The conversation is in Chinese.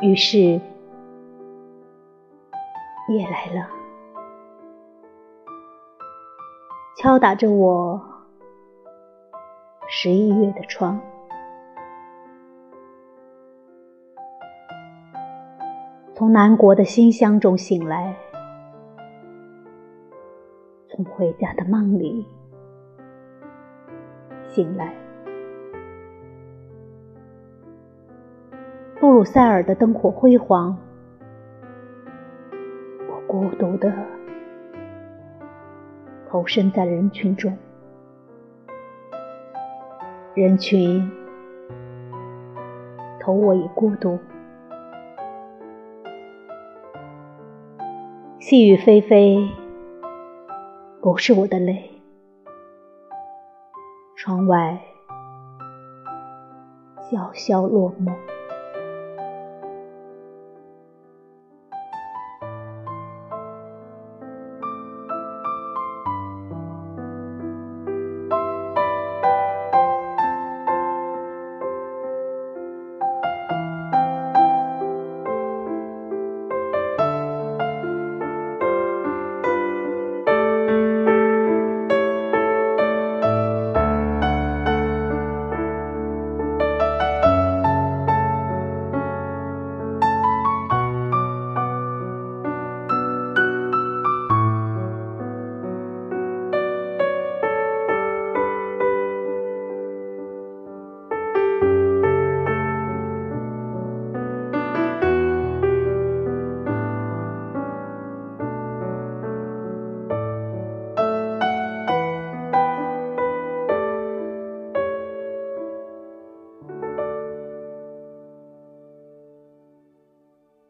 于是夜来了，敲打着我十一月的窗。从南国的馨香中醒来，从回家的梦里醒来。布鲁塞尔的灯火辉煌，我孤独的投身在人群中，人群投我以孤独。细雨霏霏，不是我的泪。窗外，潇潇落寞。